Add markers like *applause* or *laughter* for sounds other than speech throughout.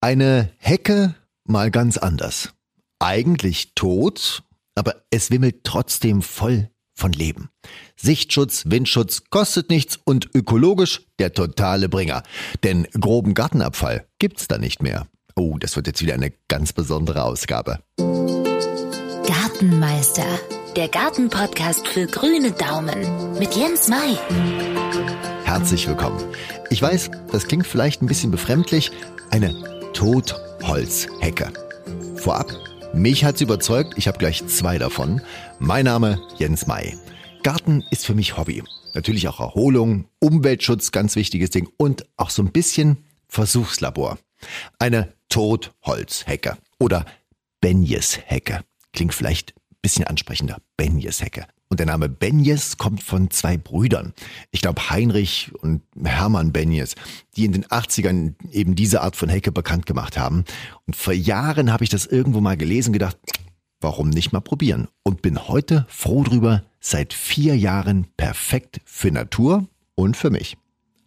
Eine Hecke mal ganz anders. Eigentlich tot, aber es wimmelt trotzdem voll von Leben. Sichtschutz, Windschutz kostet nichts und ökologisch der totale Bringer. Denn groben Gartenabfall gibt's da nicht mehr. Oh, das wird jetzt wieder eine ganz besondere Ausgabe. Gartenmeister, der Gartenpodcast für grüne Daumen mit Jens Mai. Herzlich willkommen. Ich weiß, das klingt vielleicht ein bisschen befremdlich. Eine Totholzhecke. Vorab, mich hat's überzeugt, ich habe gleich zwei davon. Mein Name Jens May. Garten ist für mich Hobby. Natürlich auch Erholung, Umweltschutz, ganz wichtiges Ding und auch so ein bisschen Versuchslabor. Eine Totholzhecke oder Benjeshecke. Klingt vielleicht ein bisschen ansprechender. Benjeshecke. Und der Name Benjes kommt von zwei Brüdern. Ich glaube Heinrich und Hermann Benjes, die in den 80ern eben diese Art von Hecke bekannt gemacht haben. Und vor Jahren habe ich das irgendwo mal gelesen und gedacht, warum nicht mal probieren? Und bin heute froh drüber, seit vier Jahren perfekt für Natur und für mich.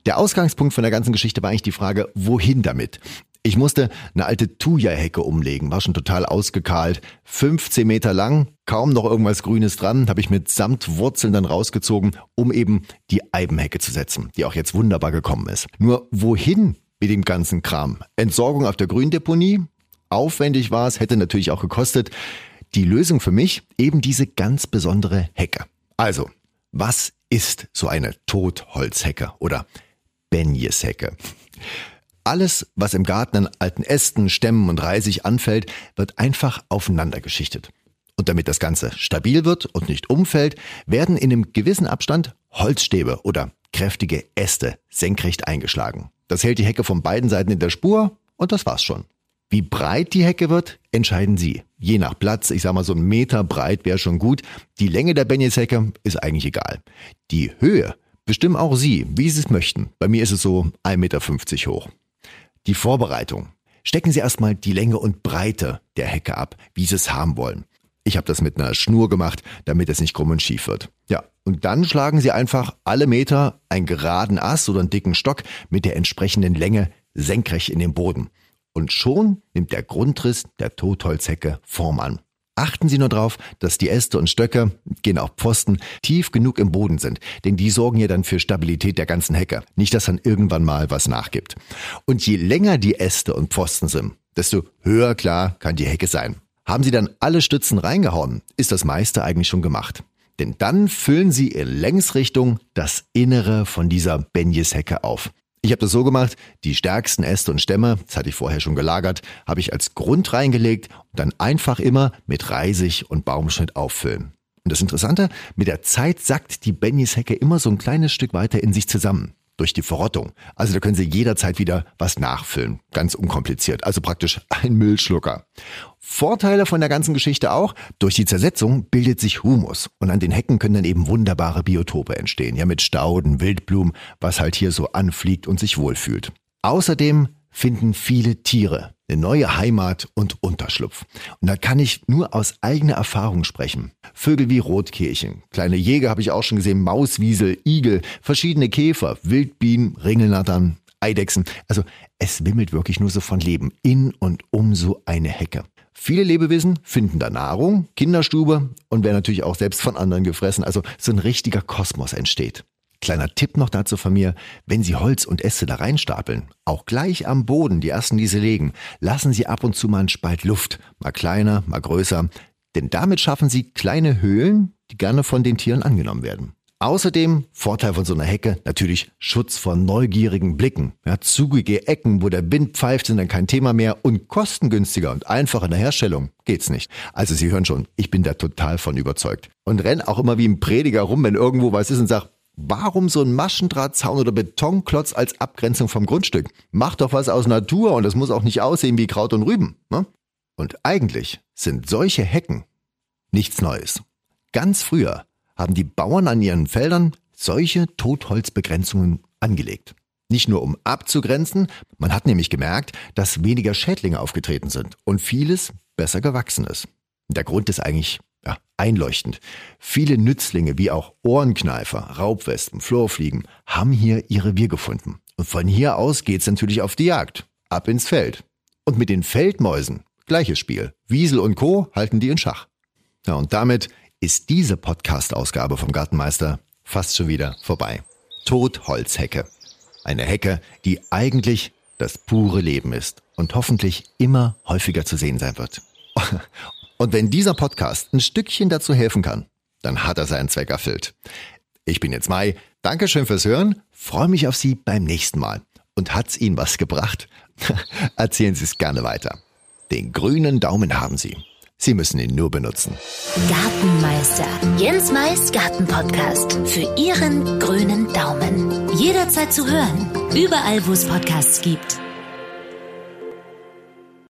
Der Ausgangspunkt von der ganzen Geschichte war eigentlich die Frage, wohin damit? Ich musste eine alte Thuja-Hecke umlegen, war schon total ausgekahlt, 15 Meter lang, kaum noch irgendwas Grünes dran, habe ich mit Samtwurzeln dann rausgezogen, um eben die Eibenhecke zu setzen, die auch jetzt wunderbar gekommen ist. Nur wohin mit dem ganzen Kram? Entsorgung auf der Gründeponie? Aufwendig war es, hätte natürlich auch gekostet. Die Lösung für mich eben diese ganz besondere Hecke. Also, was ist so eine Totholzhecke oder Benjeshecke? Alles, was im Garten an alten Ästen, Stämmen und Reisig anfällt, wird einfach aufeinander geschichtet. Und damit das Ganze stabil wird und nicht umfällt, werden in einem gewissen Abstand Holzstäbe oder kräftige Äste senkrecht eingeschlagen. Das hält die Hecke von beiden Seiten in der Spur und das war's schon. Wie breit die Hecke wird, entscheiden Sie. Je nach Platz, ich sag mal so ein Meter breit wäre schon gut. Die Länge der Benjeshecke ist eigentlich egal. Die Höhe bestimmen auch Sie, wie Sie es möchten. Bei mir ist es so 1,50 Meter hoch. Die Vorbereitung. Stecken Sie erstmal die Länge und Breite der Hecke ab, wie Sie es haben wollen. Ich habe das mit einer Schnur gemacht, damit es nicht krumm und schief wird. Ja, und dann schlagen Sie einfach alle Meter einen geraden Ast oder einen dicken Stock mit der entsprechenden Länge senkrecht in den Boden. Und schon nimmt der Grundriss der Totholzhecke Form an. Achten Sie nur darauf, dass die Äste und Stöcke, gehen auch Pfosten, tief genug im Boden sind, denn die sorgen ja dann für Stabilität der ganzen Hecke. Nicht, dass dann irgendwann mal was nachgibt. Und je länger die Äste und Pfosten sind, desto höher klar kann die Hecke sein. Haben Sie dann alle Stützen reingehauen, ist das meiste eigentlich schon gemacht. Denn dann füllen Sie in Längsrichtung das Innere von dieser Benjeshecke auf. Ich habe das so gemacht, die stärksten Äste und Stämme, das hatte ich vorher schon gelagert, habe ich als Grund reingelegt und dann einfach immer mit Reisig und Baumschnitt auffüllen. Und das Interessante, mit der Zeit sackt die Benjeshecke immer so ein kleines Stück weiter in sich zusammen durch die Verrottung. Also da können Sie jederzeit wieder was nachfüllen. Ganz unkompliziert. Also praktisch ein Müllschlucker. Vorteile von der ganzen Geschichte auch, durch die Zersetzung bildet sich Humus und an den Hecken können dann eben wunderbare Biotope entstehen. Ja, mit Stauden, Wildblumen, was halt hier so anfliegt und sich wohlfühlt. Außerdem finden viele Tiere eine neue Heimat und Unterschlupf. Und da kann ich nur aus eigener Erfahrung sprechen. Vögel wie Rotkehlchen, kleine Jäger habe ich auch schon gesehen, Mauswiesel, Igel, verschiedene Käfer, Wildbienen, Ringelnattern, Eidechsen. Also es wimmelt wirklich nur so von Leben in und um so eine Hecke. Viele Lebewesen finden da Nahrung, Kinderstube und werden natürlich auch selbst von anderen gefressen. Also so ein richtiger Kosmos entsteht. Kleiner Tipp noch dazu von mir, wenn Sie Holz und Äste da reinstapeln, auch gleich am Boden, die ersten, die Sie legen, lassen Sie ab und zu mal einen Spalt Luft, mal kleiner, mal größer, denn damit schaffen Sie kleine Höhlen, die gerne von den Tieren angenommen werden. Außerdem, Vorteil von so einer Hecke, natürlich Schutz vor neugierigen Blicken. Ja, zugige Ecken, wo der Wind pfeift, sind dann kein Thema mehr und kostengünstiger und einfach in der Herstellung geht's nicht. Also Sie hören schon, ich bin da total von überzeugt. Und renn auch immer wie ein Prediger rum, wenn irgendwo was ist und sag, Warum so ein Maschendrahtzaun oder Betonklotz als Abgrenzung vom Grundstück? Mach doch was aus Natur und es muss auch nicht aussehen wie Kraut und Rüben. Ne? Und eigentlich sind solche Hecken nichts Neues. Ganz früher haben die Bauern an ihren Feldern solche Totholzbegrenzungen angelegt. Nicht nur um abzugrenzen, man hat nämlich gemerkt, dass weniger Schädlinge aufgetreten sind und vieles besser gewachsen ist. Der Grund ist eigentlich ja, einleuchtend. Viele Nützlinge wie auch Ohrenkneifer, Raubwespen, Florfliegen haben hier ihre Wir gefunden. Und von hier aus geht's natürlich auf die Jagd, ab ins Feld. Und mit den Feldmäusen, gleiches Spiel. Wiesel und Co. halten die in Schach. Ja, und damit ist diese Podcast-Ausgabe vom Gartenmeister fast schon wieder vorbei. Totholzhecke. Eine Hecke, die eigentlich das pure Leben ist und hoffentlich immer häufiger zu sehen sein wird. *laughs* Und wenn dieser Podcast ein Stückchen dazu helfen kann, dann hat er seinen Zweck erfüllt. Ich bin jetzt Mai. Dankeschön fürs Hören. Freue mich auf Sie beim nächsten Mal. Und hat's Ihnen was gebracht? *laughs* Erzählen Sie es gerne weiter. Den grünen Daumen haben Sie. Sie müssen ihn nur benutzen. Gartenmeister. Jens Mais Gartenpodcast. Für Ihren grünen Daumen. Jederzeit zu hören. Überall, wo es Podcasts gibt.